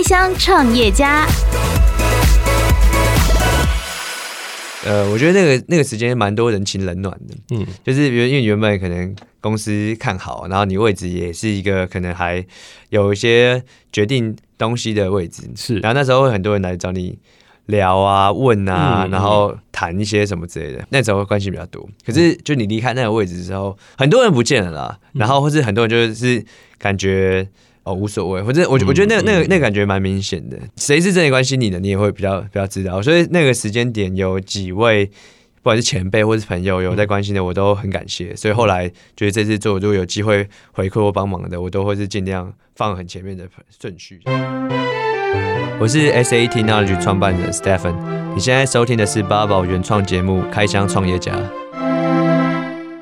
开箱创业家。呃，我觉得那个那个时间蛮多人情冷暖的，嗯，就是比如因为原本可能公司看好，然后你位置也是一个可能还有一些决定东西的位置，是，然后那时候会很多人来找你聊啊、问啊，然后谈一些什么之类的，那时候关系比较多。可是就你离开那个位置之后，很多人不见了啦，然后或是很多人就是感觉。哦，无所谓，反正我我觉得那个、那个那个感觉蛮明显的，谁是真的关心你的，你也会比较比较知道。所以那个时间点有几位，不管是前辈或是朋友有在关心的，我都很感谢。所以后来觉得这次做，如果有机会回馈或帮忙的，我都会是尽量放很前面的顺序。我是 SAT Knowledge 创办人 Stephen，你现在收听的是八宝原创节目《开箱创业家》。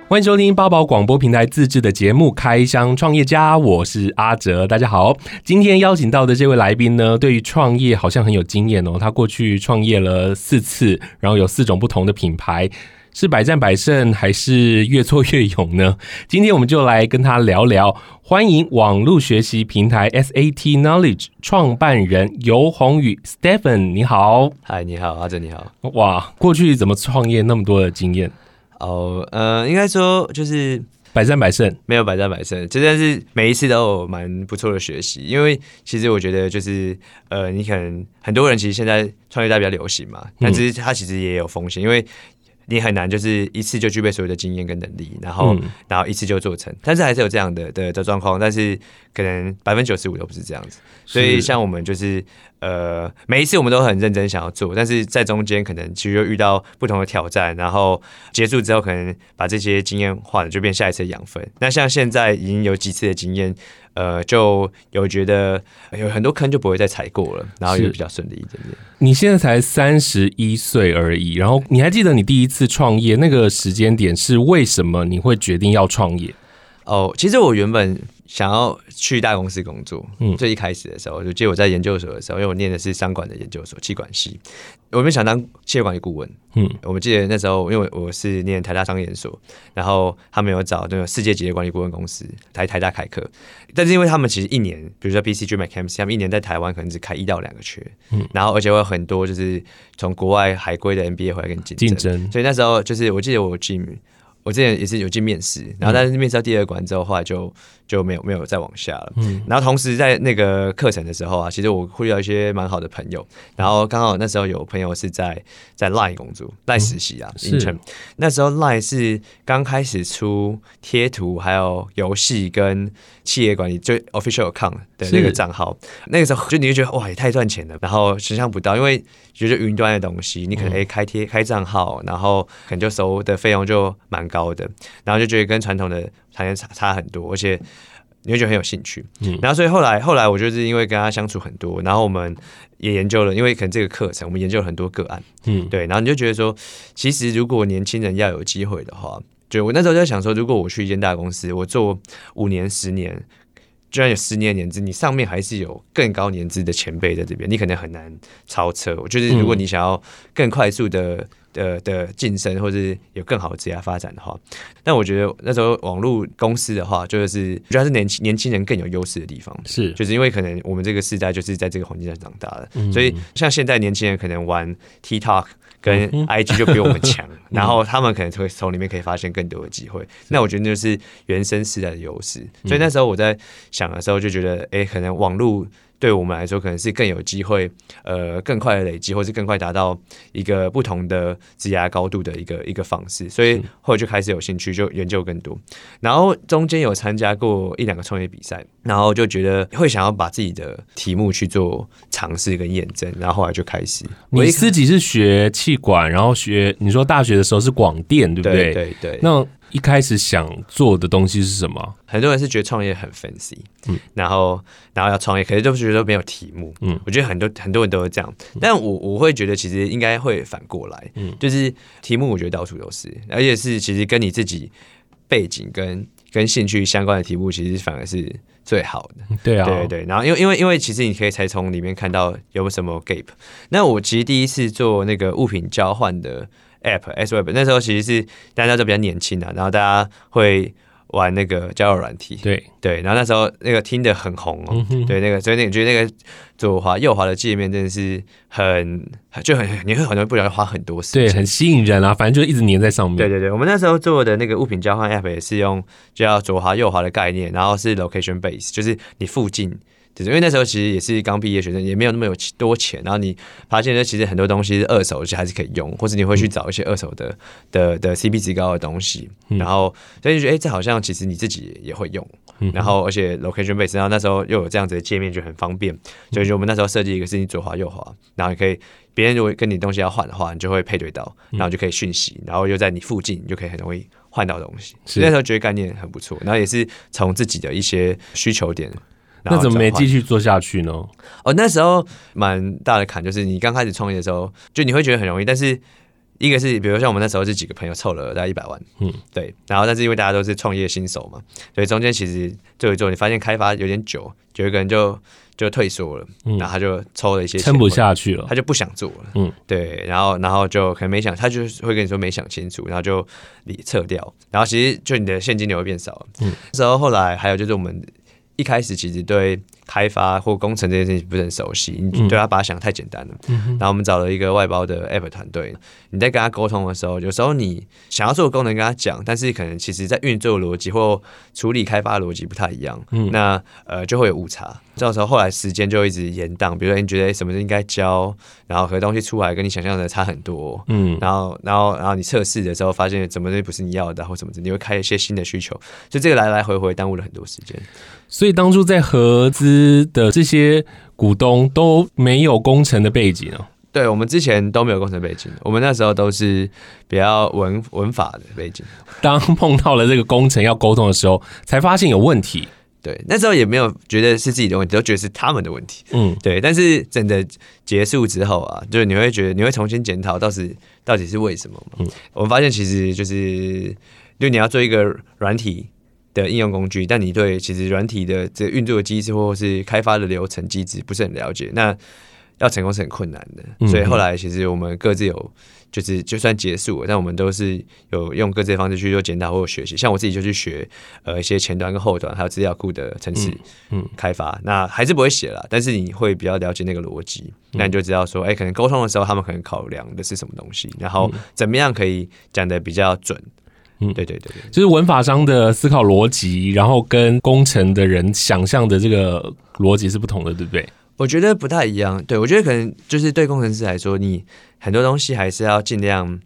欢迎收听八宝广播平台自制的节目《开箱创业家》，我是阿哲，大家好。今天邀请到的这位来宾呢，对于创业好像很有经验哦。他过去创业了四次，然后有四种不同的品牌，是百战百胜还是越挫越勇呢？今天我们就来跟他聊聊。欢迎网络学习平台 SAT Knowledge 创办人尤宏宇 Stephen，你好。嗨，你好，阿哲，你好。哇，过去怎么创业那么多的经验？哦，呃，应该说就是百战百胜，没有百战百胜，就但是每一次都有蛮不错的学习。因为其实我觉得就是，呃，你可能很多人其实现在创业大比较流行嘛，但是它其实也有风险，因为你很难就是一次就具备所有的经验跟能力，然后然后一次就做成，但是还是有这样的的的状况，但是可能百分之九十五都不是这样子。所以像我们就是。呃，每一次我们都很认真想要做，但是在中间可能其实又遇到不同的挑战，然后结束之后可能把这些经验换了，就变下一次的养分。那像现在已经有几次的经验，呃，就有觉得有很多坑就不会再踩过了，然后也比较顺利一点点。你现在才三十一岁而已，然后你还记得你第一次创业那个时间点是为什么你会决定要创业？哦，其实我原本。想要去大公司工作，嗯，最一开始的时候，就记得我在研究所的时候，因为我念的是商管的研究所，企管系，我们想当企业管理顾问，嗯，我们记得那时候，因为我是念台大商研所，然后他们有找那个世界级的管理顾问公司台台大开课，但是因为他们其实一年，比如说 BCG、McKinsey，他们一年在台湾可能只开一到两个缺，嗯，然后而且会有很多就是从国外海归的 MBA 回来跟你竞争，竞争，所以那时候就是我记得我进。我之前也是有进面试，然后但是面试到第二关之后，后来就就没有没有再往下了。嗯，然后同时在那个课程的时候啊，其实我会遇到一些蛮好的朋友，然后刚好那时候有朋友是在在 Line 工作，Line 实习啊，嗯、是。那时候 Line 是刚开始出贴图，还有游戏跟企业管理，就 Official Account 的那个账号，那个时候就你就觉得哇，也太赚钱了，然后想象不到，因为觉得云端的东西，你可能可以开贴开账号，然后可能就收的费用就蛮高。高的，然后就觉得跟传统的产业差差很多，而且你会觉得很有兴趣。嗯，然后所以后来后来我就是因为跟他相处很多，然后我们也研究了，因为可能这个课程我们研究了很多个案。嗯，对，然后你就觉得说，其实如果年轻人要有机会的话，就我那时候就在想说，如果我去一间大公司，我做五年、十年，居然有十年年资，你上面还是有更高年资的前辈在这边，你可能很难超车。我觉得如果你想要更快速 的。的的晋升，或者是有更好的职业发展的话，但我觉得那时候网络公司的话，就是主要是年轻年轻人更有优势的地方，是就是因为可能我们这个时代就是在这个环境下长大的，嗯、所以像现在年轻人可能玩 TikTok 跟 IG 就比我们强，嗯、然后他们可能会从里面可以发现更多的机会。嗯、那我觉得那就是原生时代的优势，所以那时候我在想的时候就觉得，哎、欸，可能网络。对我们来说，可能是更有机会，呃，更快的累积，或是更快达到一个不同的职涯高度的一个一个方式。所以后来就开始有兴趣，就研究更多。然后中间有参加过一两个创业比赛，然后就觉得会想要把自己的题目去做尝试跟验证。然后后来就开始。你自己是学气管，然后学你说大学的时候是广电，对不对？对对对。那一开始想做的东西是什么？很多人是觉得创业很 fancy，嗯，然后然后要创业，可是就觉得没有题目，嗯，我觉得很多很多人都是这样，但我我会觉得其实应该会反过来，嗯，就是题目我觉得到处都是，而且是其实跟你自己背景跟跟兴趣相关的题目，其实反而是最好的，对啊，对对，然后因为因为因为其实你可以才从里面看到有什么 gap。那我其实第一次做那个物品交换的。App S Web 那时候其实是大家都比较年轻的，然后大家会玩那个交友软体，对对，然后那时候那个听的很红哦，嗯、对那个，所以那你觉得那个左滑右滑的界面真的是很就很你会很多不了花很多时间，对，很吸引人啊，反正就一直黏在上面。对对对，我们那时候做的那个物品交换 App 也是用叫左滑右滑的概念，然后是 location base，就是你附近。因为那时候其实也是刚毕业学生，也没有那么有多钱。然后你发现呢，其实很多东西是二手，就还是可以用，或者你会去找一些二手的的的 CP 值高的东西。然后所以就觉得，哎，这好像其实你自己也会用。然后而且 location base，然后那时候又有这样子的界面，就很方便。所以就我们那时候设计一个是你左滑右滑，然后你可以别人如果跟你东西要换的话，你就会配对到，然后就可以讯息，然后又在你附近，你就可以很容易换到东西。所以那时候觉得概念很不错，然后也是从自己的一些需求点。那怎么没继续做下去呢？哦，那时候蛮大的坎，就是你刚开始创业的时候，就你会觉得很容易，但是一个是，比如像我们那时候是几个朋友凑了大概一百万，嗯，对，然后但是因为大家都是创业新手嘛，所以中间其实做一做，你发现开发有点久，有一个人就就退缩了，嗯，然后他就抽了一些，撑不下去了，他就不想做了，嗯，对，然后然后就可能没想，他就会跟你说没想清楚，然后就离撤掉，然后其实就你的现金流会变少。了，嗯，之后后来还有就是我们。一开始其实对开发或工程这件事情不是很熟悉，你对他把它想得太简单了。嗯、然后我们找了一个外包的 App 团队，你在跟他沟通的时候，有时候你想要做的功能跟他讲，但是可能其实在运作逻辑或处理开发逻辑不太一样，嗯、那呃就会有误差。到时候后来时间就一直延宕，比如说你觉得什么应该交，然后和东西出来跟你想象的差很多，嗯，然后然后然后你测试的时候发现什么东西不是你要的，或什么的，你会开一些新的需求，就这个来来回回耽误了很多时间。所以当初在合资的这些股东都没有工程的背景哦。对，我们之前都没有工程背景，我们那时候都是比较文文法的背景。当碰到了这个工程要沟通的时候，才发现有问题。对，那时候也没有觉得是自己的问题，都觉得是他们的问题。嗯，对。但是真的结束之后啊，就是你会觉得你会重新检讨，到底到底是为什么嘛？嗯，我们发现其实就是，就你要做一个软体。的应用工具，但你对其实软体的这个运作的机制或者是开发的流程机制不是很了解，那要成功是很困难的。所以后来其实我们各自有，就是就算结束了，但我们都是有用各自的方式去做检讨或者学习。像我自己就去学呃一些前端跟后端还有资料库的程式嗯开发，那还是不会写了，但是你会比较了解那个逻辑，那你就知道说，哎，可能沟通的时候他们可能考量的是什么东西，然后怎么样可以讲的比较准。嗯，对对对对，就是文法商的思考逻辑，然后跟工程的人想象的这个逻辑是不同的，对不对？我觉得不太一样。对，我觉得可能就是对工程师来说，你很多东西还是要尽量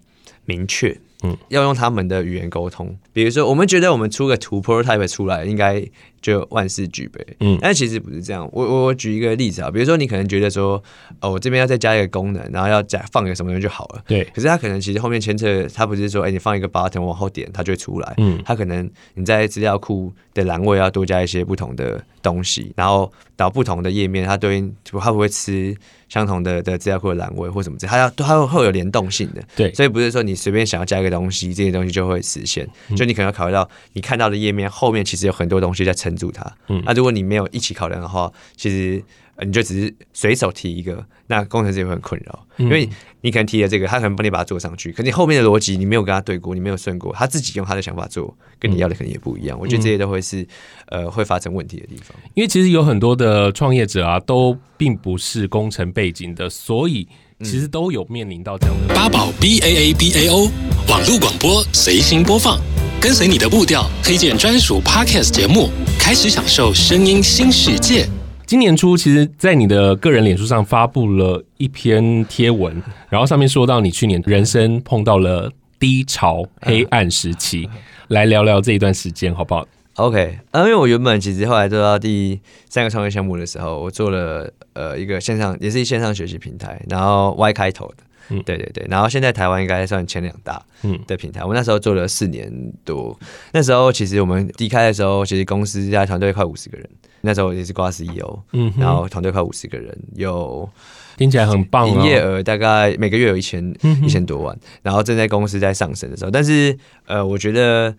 明确。嗯，要用他们的语言沟通。比如说，我们觉得我们出个图 prototype 出来，应该就万事俱备。嗯，但其实不是这样。我我举一个例子啊，比如说你可能觉得说，哦，我这边要再加一个功能，然后要加放一个什么东西就好了。对。可是它可能其实后面牵扯，它不是说，哎，你放一个 button 往后点，它就会出来。嗯。它可能你在资料库的栏位要多加一些不同的东西，然后到不同的页面，它对应它不会吃。相同的的资料库的栏位或什么之类，它要它会会有联动性的，对，所以不是说你随便想要加一个东西，这些东西就会实现。嗯、就你可能要考虑到你看到的页面后面其实有很多东西在撑住它。嗯，那如果你没有一起考量的话，其实。你就只是随手提一个，那工程师也会很困扰，因为你可能提了这个，他可能帮你把它做上去，可你后面的逻辑你没有跟他对过，你没有顺过，他自己用他的想法做，跟你要的可能也不一样。我觉得这些都会是呃会发生问题的地方。因为其实有很多的创业者啊，都并不是工程背景的，所以其实都有面临到这样的八宝 B A A B A O 网络广播随心播放，跟随你的步调，推荐专属 Podcast 节目，开始享受声音新世界。今年初，其实，在你的个人脸书上发布了一篇贴文，然后上面说到你去年人生碰到了低潮、黑暗时期，来聊聊这一段时间，好不好？OK，啊，因为我原本其实后来做到第三个创业项目的时候，我做了呃一个线上，也是一线上学习平台，然后 Y 开头的。嗯，对对对，然后现在台湾应该算前两大嗯的平台。嗯、我那时候做了四年多，那时候其实我们离开的时候，其实公司加团队快五十个人。那时候也是挂 CEO，嗯，然后团队快五十个人，有听起来很棒，营业额大概每个月有一千一千多万，然后正在公司在上升的时候，但是呃，我觉得。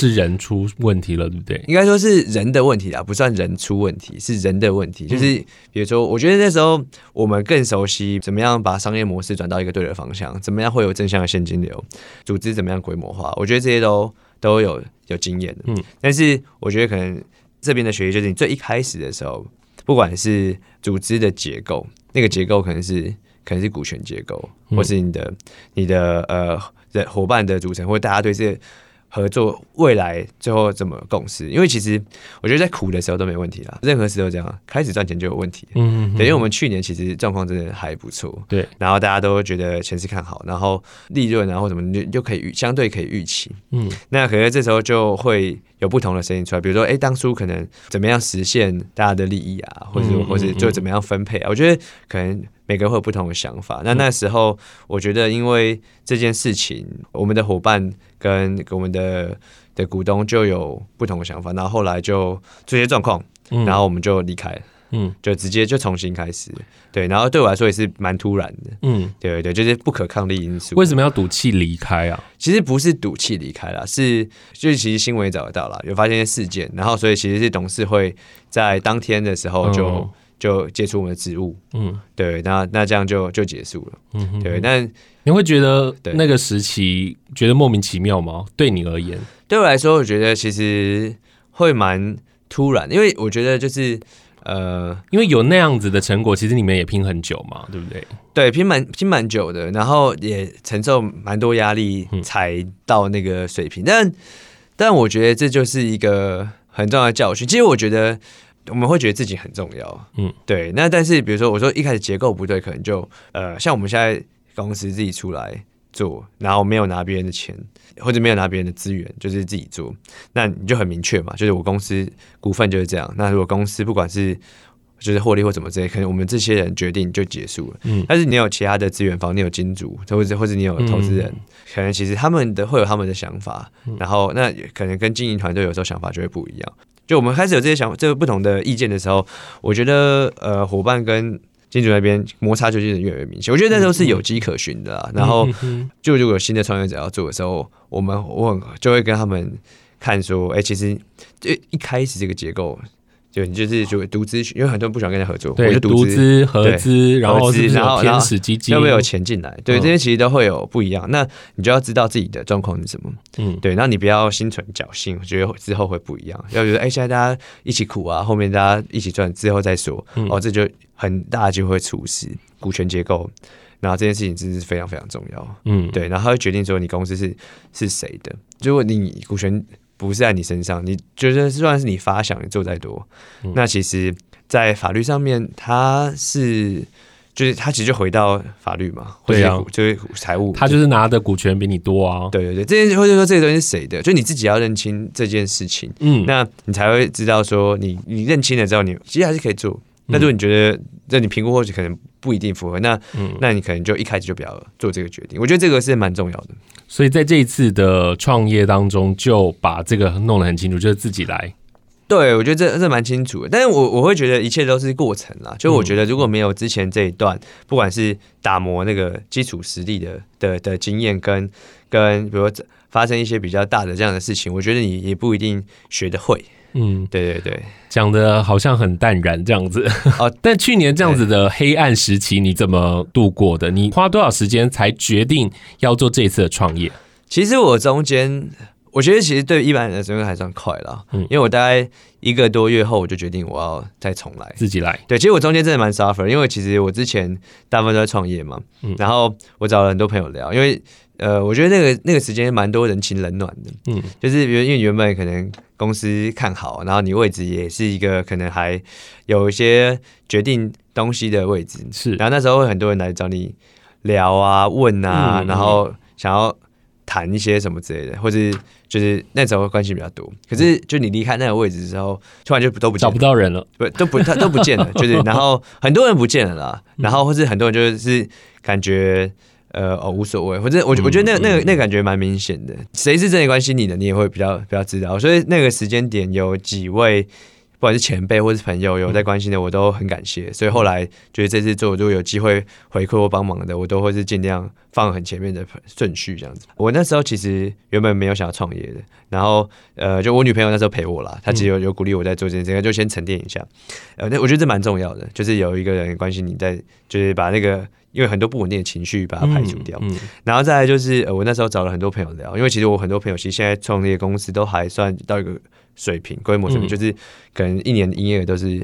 是人出问题了，对不对？应该说是人的问题啊，不算人出问题，是人的问题。就是比如说，我觉得那时候我们更熟悉怎么样把商业模式转到一个对的方向，怎么样会有正向的现金流，组织怎么样规模化，我觉得这些都都有有经验的。嗯，但是我觉得可能这边的学习就是你最一开始的时候，不管是组织的结构，那个结构可能是可能是股权结构，或是你的你的呃的伙伴的组成，或者大家对这个。合作未来最后怎么共识？因为其实我觉得在苦的时候都没问题啦，任何时候这样，开始赚钱就有问题。嗯，等于我们去年其实状况真的还不错，对。然后大家都觉得前势看好，然后利润然后什么就就可以预相对可以预期。嗯，那可能这时候就会有不同的声音出来，比如说，哎，当初可能怎么样实现大家的利益啊，或者或者就怎么样分配啊？我觉得可能。每个人会有不同的想法。那那时候，我觉得因为这件事情，我们的伙伴跟我们的的股东就有不同的想法。然后后来就这些状况，然后我们就离开了，嗯，就直接就重新开始。对，然后对我来说也是蛮突然的，嗯，对对对，就是不可抗力因素。为什么要赌气离开啊？其实不是赌气离开啦，是就是其实新闻也找得到了，有发现一些事件，然后所以其实是董事会在当天的时候就。嗯就解除我们的职务，嗯，对，那那这样就就结束了，嗯对。但你会觉得那个时期觉得莫名其妙吗？对你而言，对我来说，我觉得其实会蛮突然，因为我觉得就是呃，因为有那样子的成果，其实你们也拼很久嘛，对不对？对，拼蛮拼蛮久的，然后也承受蛮多压力才到那个水平。嗯、但但我觉得这就是一个很重要的教训。其实我觉得。我们会觉得自己很重要，嗯，对。那但是，比如说，我说一开始结构不对，可能就呃，像我们现在公司自己出来做，然后没有拿别人的钱，或者没有拿别人的资源，就是自己做，那你就很明确嘛，就是我公司股份就是这样。那如果公司不管是就是获利或怎么之类，可能我们这些人决定就结束了。嗯，但是你有其他的资源方，你有金主，或者或者你有投资人，嗯，可能其实他们的会有他们的想法，然后那可能跟经营团队有时候想法就会不一样。就我们开始有这些想这个不同的意见的时候，我觉得呃伙伴跟金主那边摩擦就变得越来越明显。我觉得那时候是有迹可循的啦。然后就如果有新的创业者要做的时候，我们我就会跟他们看说，哎、欸，其实就一开始这个结构。就你就是就独资，因为很多人不喜欢跟人合作，对，独资合资，然后是然后天使基金有没有钱进来？对，这些其实都会有不一样。那你就要知道自己的状况是什么，嗯，对。那你不要心存侥幸，我觉得之后会不一样。要觉得哎，现在大家一起苦啊，后面大家一起赚，之后再说。哦，这就很大就会出事。股权结构，然后这件事情真是非常非常重要。嗯，对。然后他会决定说你公司是是谁的。如果你股权。不是在你身上，你觉得就算是你发想，你做再多，嗯、那其实，在法律上面，他是就是他其实就回到法律嘛，对啊，就是财务，他就是拿的股权比你多啊，对对对，这件事或者说这个东西是谁的，就你自己要认清这件事情，嗯，那你才会知道说你你认清了之后，你其实还是可以做。那如果你觉得在你评估或许可能不一定符合，那嗯，那你可能就一开始就不要做这个决定。我觉得这个是蛮重要的。所以在这一次的创业当中，就把这个弄得很清楚，就是自己来。对，我觉得这这蛮清楚的。但是我我会觉得一切都是过程啦。就我觉得如果没有之前这一段，嗯、不管是打磨那个基础实力的的的经验，跟跟比如说发生一些比较大的这样的事情，我觉得你也不一定学得会。嗯，对对对，讲的好像很淡然这样子。啊，但去年这样子的黑暗时期，你怎么度过的？你花多少时间才决定要做这一次的创业？其实我中间，我觉得其实对一般人来说还算快了。嗯，因为我大概一个多月后，我就决定我要再重来，自己来。对，其实我中间真的蛮 suffer，因为其实我之前大部分都在创业嘛。嗯，然后我找了很多朋友聊，因为。呃，我觉得那个那个时间蛮多人情冷暖的，嗯，就是比如因为原本可能公司看好，然后你位置也是一个可能还有一些决定东西的位置，是，然后那时候会很多人来找你聊啊、问啊，嗯、然后想要谈一些什么之类的，或者就是那时候关系比较多。可是就你离开那个位置之后，突然就都不找不到人了，不都不他都不见了，就是 然后很多人不见了啦，然后或是很多人就是感觉。呃哦，无所谓，反正我我觉得那个、那个那个感觉蛮明显的，谁是真的关心你的，你也会比较比较知道。所以那个时间点有几位不管是前辈或是朋友有在关心的，我都很感谢。所以后来觉得这次做，如果有机会回馈或帮忙的，我都会是尽量放很前面的顺序这样子。我那时候其实原本没有想要创业的，然后呃，就我女朋友那时候陪我啦，她其实有有鼓励我在做这件事情，就先沉淀一下。呃，那我觉得这蛮重要的，就是有一个人关心你在，就是把那个因为很多不稳定的情绪把它排除掉。嗯，嗯，然后再来就是呃，我那时候找了很多朋友聊，因为其实我很多朋友其实现在创业公司都还算到一个。水平规模水平，就是可能一年营业额都是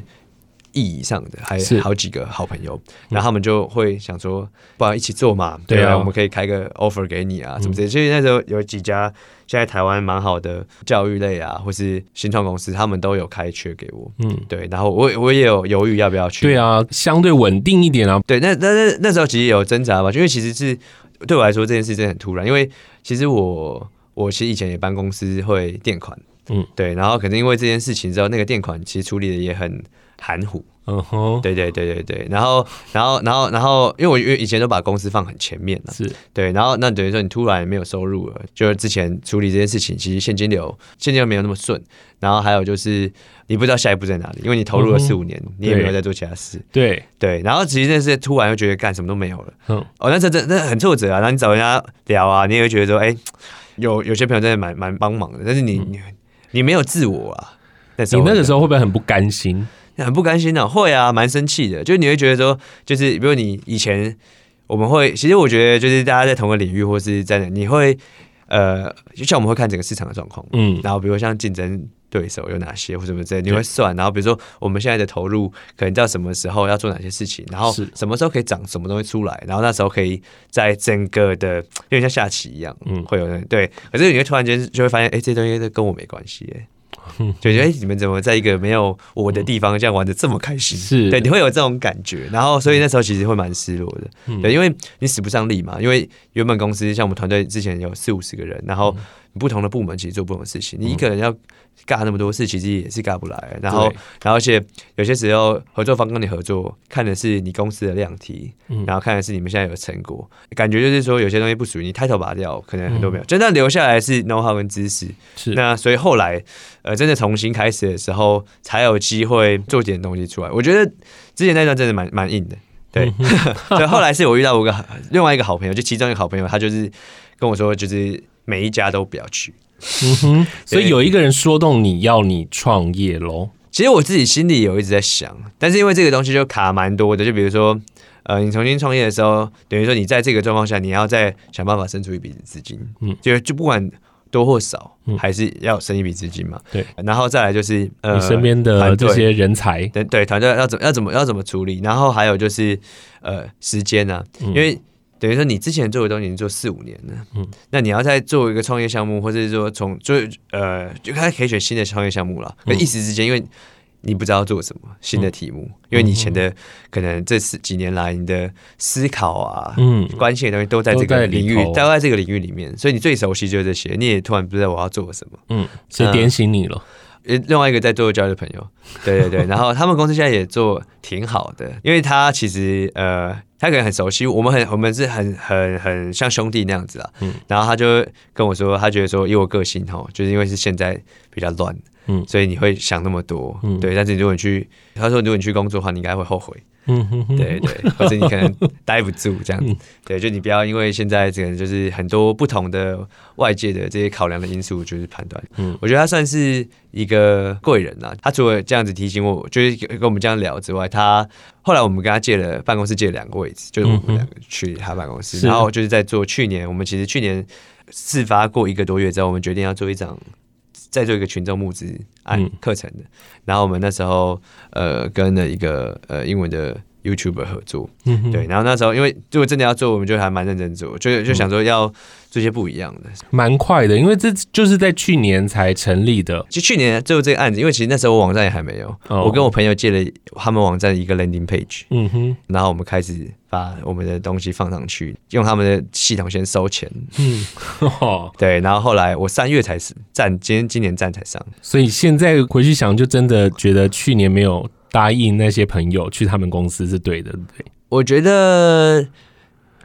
亿以上的，还有好几个好朋友，然后他们就会想说，不然一起做嘛？对啊，我们可以开个 offer 给你啊，什么之类。所以那时候有几家现在台湾蛮好的教育类啊，或是新创公司，他们都有开缺给我。嗯，对。然后我我也有犹豫要不要去。对啊，相对稳定一点啊。对，那那那那时候其实也有挣扎吧，因为其实是对我来说这件事真的很突然，因为其实我我其实以前也帮公司会垫款。嗯，对，然后可能因为这件事情之后，那个垫款其实处理的也很含糊。嗯哼，对对对对对，然后然后然后然后，因为我因为以前都把公司放很前面了，是对，然后那等于说你突然没有收入了，就是之前处理这件事情，其实现金流现金流没有那么顺，然后还有就是你不知道下一步在哪里，因为你投入了四五年，你也没有在做其他事。对对，然后其实那是突然又觉得干什么都没有了。嗯，哦，那这这那很挫折啊，然后你找人家聊啊，你也会觉得说，哎，有有些朋友真的蛮蛮帮忙的，但是你你。你没有自我啊？那时候你那个时候会不会很不甘心？很不甘心呢、啊？会啊，蛮生气的。就你会觉得说，就是比如你以前我们会，其实我觉得就是大家在同个领域或是在哪你会呃，就像我们会看整个市场的状况，嗯，然后比如像竞争对手有哪些或什么之类，你会算，然后比如说我们现在的投入可能到什么时候要做哪些事情，然后什么时候可以涨什么东西出来，然后那时候可以在整个的有点像下棋一样，嗯，会有人对，可是你会突然间就会发现，哎，这些东西跟我没关系，哎。就觉得哎，你们怎么在一个没有我的地方这样玩的这么开心？是对，你会有这种感觉，然后所以那时候其实会蛮失落的，对，因为你使不上力嘛。因为原本公司像我们团队之前有四五十个人，然后不同的部门其实做不同的事情，你一个人要干那么多事，其实也是干不来。然后，然后而且有些时候合作方跟你合作，看的是你公司的量体，然后看的是你们现在有成果，感觉就是说有些东西不属于你，抬头拔掉，可能很多没有，真正留下来是 know how 跟知识。是那所以后来呃，真的重新开始的时候，才有机会做点东西出来。我觉得之前那段真的蛮蛮硬的，对。所以 后来是我遇到我个另外一个好朋友，就其中一个好朋友，他就是跟我说，就是每一家都不要去。嗯哼，所以有一个人说动你要你创业喽。其实我自己心里有一直在想，但是因为这个东西就卡蛮多的，就比如说，呃，你重新创业的时候，等于说你在这个状况下，你要再想办法生出一笔资金，嗯，就就不管多或少，还是要生一笔资金嘛，对。然后再来就是，呃，你身边的这些人才，对对，团队要怎么要怎么要怎么处理，然后还有就是，呃，时间啊，因为。等于说你之前做的东西已经做四五年了，嗯，那你要再做一个创业项目，或者是说从就呃就开始可以选新的创业项目了。那一时之间，因为你不知道做什么新的题目，因为你以前的可能这十几年来你的思考啊，嗯，关心的东西都在这个领域，都在这个领域里面，所以你最熟悉就是这些。你也突然不知道我要做什么，嗯，所以点醒你了。另外一个在做教育的朋友，对对对，然后他们公司现在也做挺好的，因为他其实呃。他可能很熟悉我们很，很我们是很很很像兄弟那样子啊。嗯，然后他就跟我说，他觉得说，以我个性吼，就是因为是现在比较乱，嗯，所以你会想那么多，嗯，对。但是如果你去，他说如果你去工作的话，你应该会后悔。嗯哼哼，对对，或者你可能待不住这样子，对，就你不要因为现在这个就是很多不同的外界的这些考量的因素，就是判断。嗯，我觉得他算是一个贵人呐。他除了这样子提醒我，就是跟我们这样聊之外，他后来我们跟他借了办公室借了两个位置，就是我们两个去他办公室，然后就是在做去年我们其实去年事发过一个多月之后，我们决定要做一场。再做一个群众募资案课程的，然后我们那时候呃跟了一个呃英文的 YouTuber 合作，嗯对，然后那时候因为如果真的要做，我们就还蛮认真做，就就想说要做些不一样的，蛮快的，因为这就是在去年才成立的，就去年做这个案子，因为其实那时候我网站也还没有，我跟我朋友借了他们网站一个 landing page，嗯哼，然后我们开始。把我们的东西放上去，用他们的系统先收钱。嗯，对，然后后来我三月才是站，今天今年站才上。所以现在回去想，就真的觉得去年没有答应那些朋友去他们公司是对的，对不对？我觉得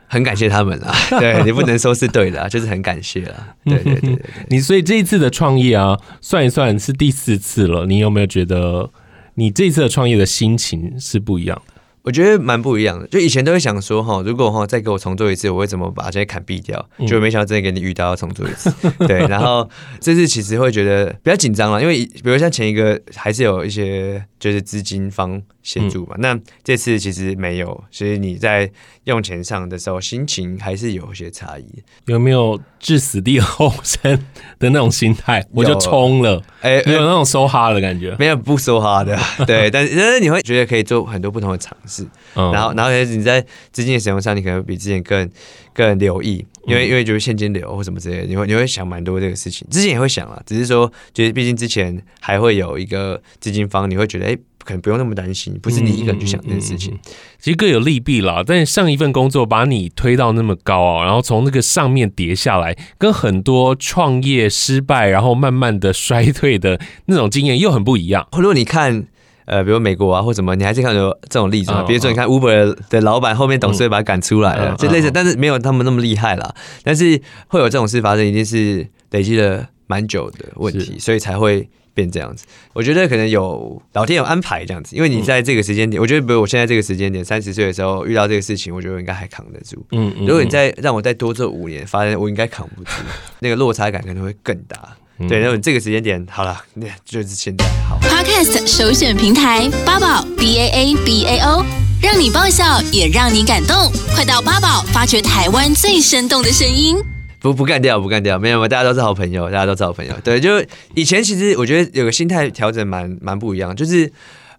很感谢他们啦。对，你不能说是对的，就是很感谢啦。对对对，你所以这一次的创业啊，算一算是第四次了。你有没有觉得你这次的创业的心情是不一样的。我觉得蛮不一样的，就以前都会想说哈，如果哈再给我重做一次，我会怎么把这些砍毙掉？就没想到真的给你遇到要重做一次，嗯、对。然后这次其实会觉得比较紧张了，因为比如像前一个还是有一些就是资金方。协助嘛，那这次其实没有，所以你在用钱上的时候，心情还是有一些差异。有没有置死地而后生的那种心态？我就冲了，哎，有那种收哈的感觉？没有不收哈的，对，但是 但是你会觉得可以做很多不同的尝试，嗯、然后然后你在资金的使用上，你可能比之前更更留意，因为因为就是现金流或什么之类的，你会你会想蛮多这个事情。之前也会想啊，只是说，就是毕竟之前还会有一个资金方，你会觉得哎。欸可能不用那么担心，不是你一个人去想这件事情。嗯嗯嗯嗯、其实各有利弊啦。但上一份工作把你推到那么高啊，然后从那个上面跌下来，跟很多创业失败然后慢慢的衰退的那种经验又很不一样。如果你看呃，比如美国啊或什么，你还是看有这种例子嘛？比如说你看 Uber 的老板后面董事会把他赶出来了，就类似，但是没有他们那么厉害啦。但是会有这种事发生，一定是累积了蛮久的问题，所以才会。变这样子，我觉得可能有老天有安排这样子，因为你在这个时间点，嗯、我觉得比如我现在这个时间点，三十岁的时候遇到这个事情，我觉得我应该还扛得住。嗯，嗯，如果你再让我再多做五年，发现我应该扛不住，那个落差感可能会更大。嗯、对，那么这个时间点好了，那 就是现在好。Podcast 首选平台八宝 B A A B A O，让你爆笑也让你感动，快到八宝发掘台湾最生动的声音。不不干掉，不干掉，没有没有，大家都是好朋友，大家都是好朋友。对，就以前其实我觉得有个心态调整蛮蛮不一样，就是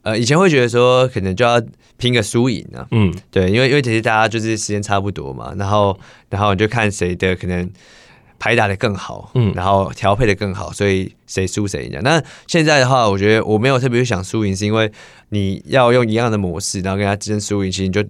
呃以前会觉得说可能就要拼个输赢啊，嗯，对，因为因为其实大家就是时间差不多嘛，然后然后你就看谁的可能牌打的更好，嗯，然后调配的更好，所以谁输谁赢。那现在的话，我觉得我没有特别想输赢，是因为你要用一样的模式，然后跟他争输赢，其实你就。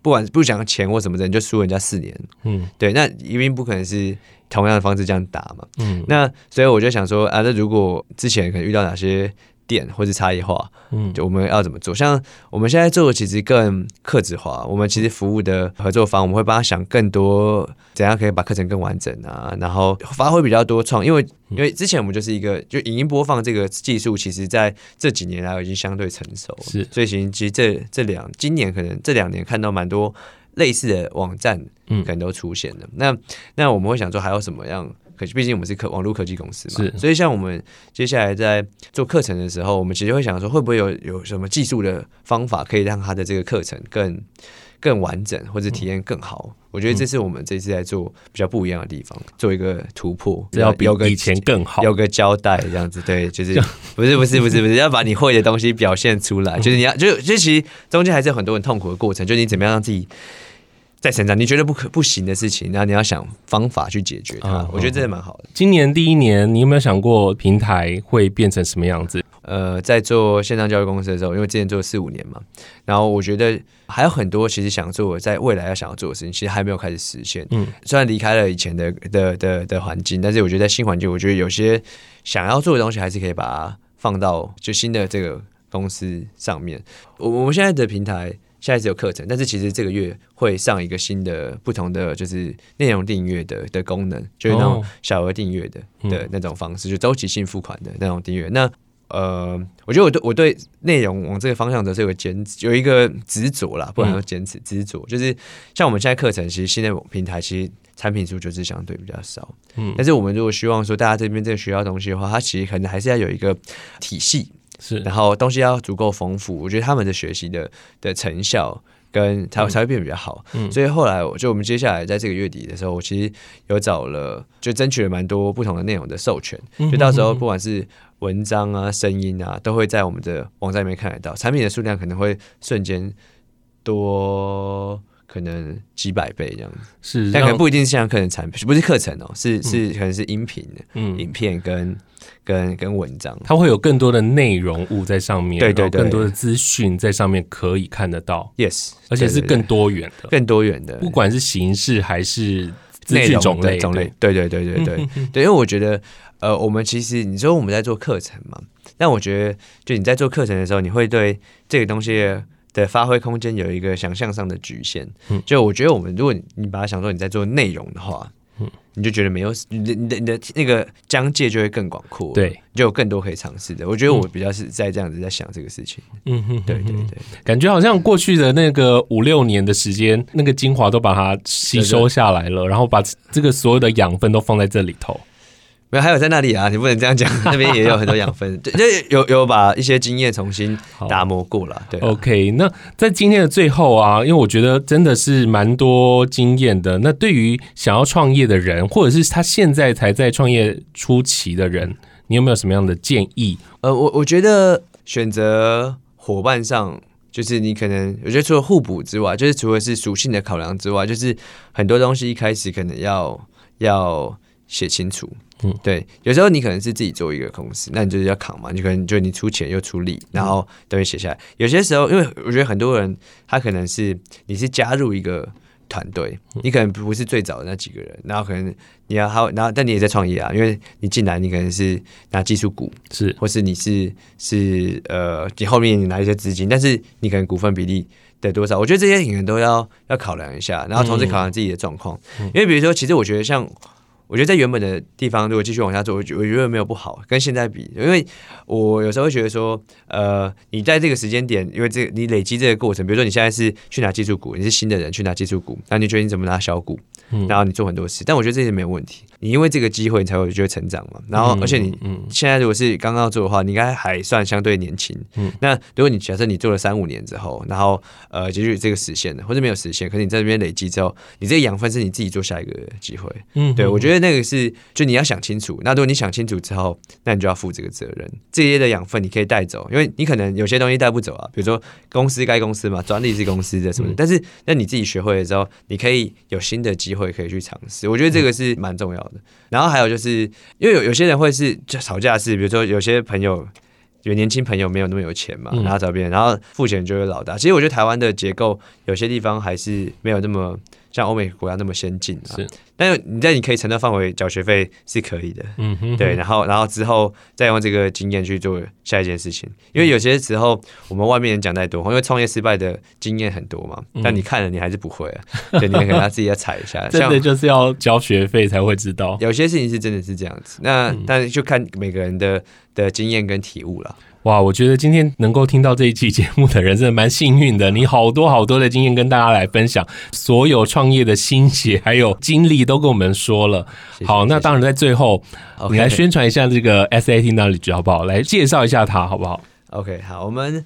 不管不讲钱或什么的，你就输人家四年。嗯，对，那一定不可能是同样的方式这样打嘛。嗯，那所以我就想说啊，那如果之前可能遇到哪些点或是差异化，嗯，就我们要怎么做？像我们现在做的其实更客制化，我们其实服务的合作方，我们会帮他想更多怎样可以把课程更完整啊，然后发挥比较多创，因为因为之前我们就是一个就影音播放这个技术，其实在这几年来已经相对成熟，是，所以其实这这两今年可能这两年看到蛮多类似的网站，嗯，可能都出现了。嗯、那那我们会想说还有什么样？可毕竟我们是科网络科技公司嘛，是所以像我们接下来在做课程的时候，我们其实会想说，会不会有有什么技术的方法可以让他的这个课程更更完整，或者体验更好？嗯、我觉得这是我们这次在做比较不一样的地方，做一个突破，要比以前更好，有个交代这样子。对，就是不是不是不是不是要把你会的东西表现出来，就是你要就就其实中间还是有很多很痛苦的过程，就是你怎么样让自己。在成长，你觉得不可不行的事情，然后你要想方法去解决它。嗯、我觉得这也蛮好的。今年第一年，你有没有想过平台会变成什么样子？呃，在做线上教育公司的时候，因为之前做了四五年嘛，然后我觉得还有很多其实想做，在未来要想要做的事情，其实还没有开始实现。嗯，虽然离开了以前的的的的环境，但是我觉得在新环境，我觉得有些想要做的东西，还是可以把它放到就新的这个公司上面。我我们现在的平台。现在只有课程，但是其实这个月会上一个新的、不同的，就是内容订阅的的功能，就是那种小额订阅的、哦、的那种方式，就周期性付款的那种订阅。那呃，我觉得我对我对内容往这个方向的这个坚有一个执着啦，不能说坚持执着。就是像我们现在课程，其实现在平台其实产品数就是相对比较少，嗯，但是我们如果希望说大家这边这个学到东西的话，它其实可能还是要有一个体系。是，然后东西要足够丰富，我觉得他们的学习的的成效跟才才会变得比较好。嗯，所以后来我就我们接下来在这个月底的时候，我其实有找了，就争取了蛮多不同的内容的授权，就到时候不管是文章啊、声音啊，都会在我们的网站里面看得到。产品的数量可能会瞬间多，可能几百倍这样子。是，但可能不一定是像课程产品，不是课程哦，是是可能是音频的，嗯，影片跟。跟跟文章，它会有更多的内容物在上面，对对对，更多的资讯在上面可以看得到，yes，而且是更多元的，更多元的，不管是形式还是资讯种类种类，对对对对对。对，因为我觉得，呃，我们其实你说我们在做课程嘛，但我觉得，就你在做课程的时候，你会对这个东西的发挥空间有一个想象上的局限，就我觉得我们如果你把它想说你在做内容的话。你就觉得没有你的你的你的那个疆界就会更广阔，对，就有更多可以尝试的。我觉得我比较是在这样子在想这个事情，嗯哼，对对对，感觉好像过去的那个五六年的时间，那个精华都把它吸收下来了，然后把这个所有的养分都放在这里头。没有，还有在那里啊！你不能这样讲，那边也有很多养分，就有有把一些经验重新打磨过了。对，OK。那在今天的最后啊，因为我觉得真的是蛮多经验的。那对于想要创业的人，或者是他现在才在创业初期的人，你有没有什么样的建议？呃，我我觉得选择伙伴上，就是你可能我觉得除了互补之外，就是除了是属性的考量之外，就是很多东西一开始可能要要写清楚。嗯，对，有时候你可能是自己做一个公司，那你就是要扛嘛，你可能就你出钱又出力，然后等于写下来。有些时候，因为我觉得很多人他可能是你是加入一个团队，你可能不是最早的那几个人，然后可能你要还然后但你也在创业啊，因为你进来你可能是拿技术股，是，或是你是是呃，你后面你拿一些资金，但是你可能股份比例得多少，我觉得这些可能都要要考量一下，然后同时考量自己的状况，嗯、因为比如说，其实我觉得像。我觉得在原本的地方，如果继续往下做，我觉得没有不好，跟现在比，因为我有时候会觉得说，呃，你在这个时间点，因为这、你累积这个过程，比如说你现在是去拿技术股，你是新的人去拿技术股，那你觉得你怎么拿小股？然后你做很多事，但我觉得这些没有问题。你因为这个机会，你才会觉得成长嘛。然后，而且你现在如果是刚刚做的话，你应该还算相对年轻。嗯那如果你假设你做了三五年之后，然后呃，结局这个实现了，或者没有实现，可是你在这边累积之后，你这个养分是你自己做下一个机会。嗯，对，我觉得那个是，就你要想清楚。那如果你想清楚之后，那你就要负这个责任。这些的养分你可以带走，因为你可能有些东西带不走啊。比如说公司该公司嘛，专利是公司的什么的。但是那你自己学会了之后，你可以有新的机会。会可以去尝试，我觉得这个是蛮重要的。然后还有就是，因为有有些人会是就吵架是，比如说有些朋友有年轻朋友没有那么有钱嘛，然后找别人，然后付钱就会老大。其实我觉得台湾的结构有些地方还是没有那么。像欧美国家那么先进啊，是，但是你在你可以承担范围缴学费是可以的，嗯哼，对，然后然后之后再用这个经验去做下一件事情，因为有些时候我们外面人讲太多，因为创业失败的经验很多嘛，但你看了你还是不会啊，对，你可能要自己要踩一下，真的就是要交学费才会知道，有些事情是真的是这样子，那但是就看每个人的的经验跟体悟了。哇，我觉得今天能够听到这一期节目的人真的蛮幸运的。你好多好多的经验跟大家来分享，所有创业的心血还有经历都跟我们说了。谢谢，好，那当然在最后.你来宣传一下这个 SAT Knowledge 好不好？来介绍一下它好不好？OK，好，我们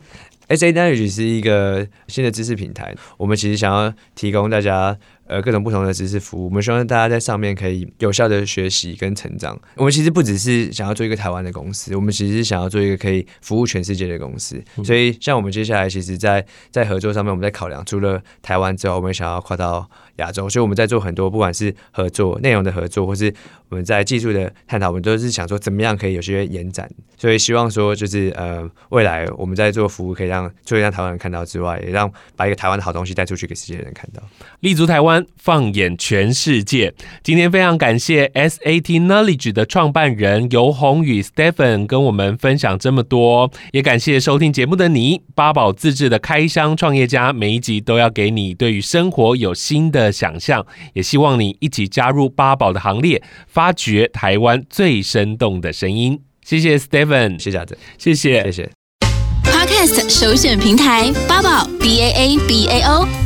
SAT Knowledge 是一个新的知识平台，我们其实想要提供大家。呃，各种不同的知识服务，我们希望大家在上面可以有效的学习跟成长。我们其实不只是想要做一个台湾的公司，我们其实是想要做一个可以服务全世界的公司。所以，像我们接下来，其实在在合作上面，我们在考量，除了台湾之后，我们想要跨到亚洲。所以，我们在做很多，不管是合作内容的合作，或是我们在技术的探讨，我们都是想说，怎么样可以有些延展。所以，希望说，就是呃，未来我们在做服务，可以让除了让台湾人看到之外，也让把一个台湾的好东西带出去给世界人看到，立足台湾。放眼全世界，今天非常感谢 SAT Knowledge 的创办人尤宏宇 Stephen 跟我们分享这么多，也感谢收听节目的你，八宝自制的开箱创业家，每一集都要给你对于生活有新的想象，也希望你一起加入八宝的行列，发掘台湾最生动的声音。谢谢 Stephen，谢谢子，谢谢，谢谢。Podcast 首选平台八宝 B A A B A O。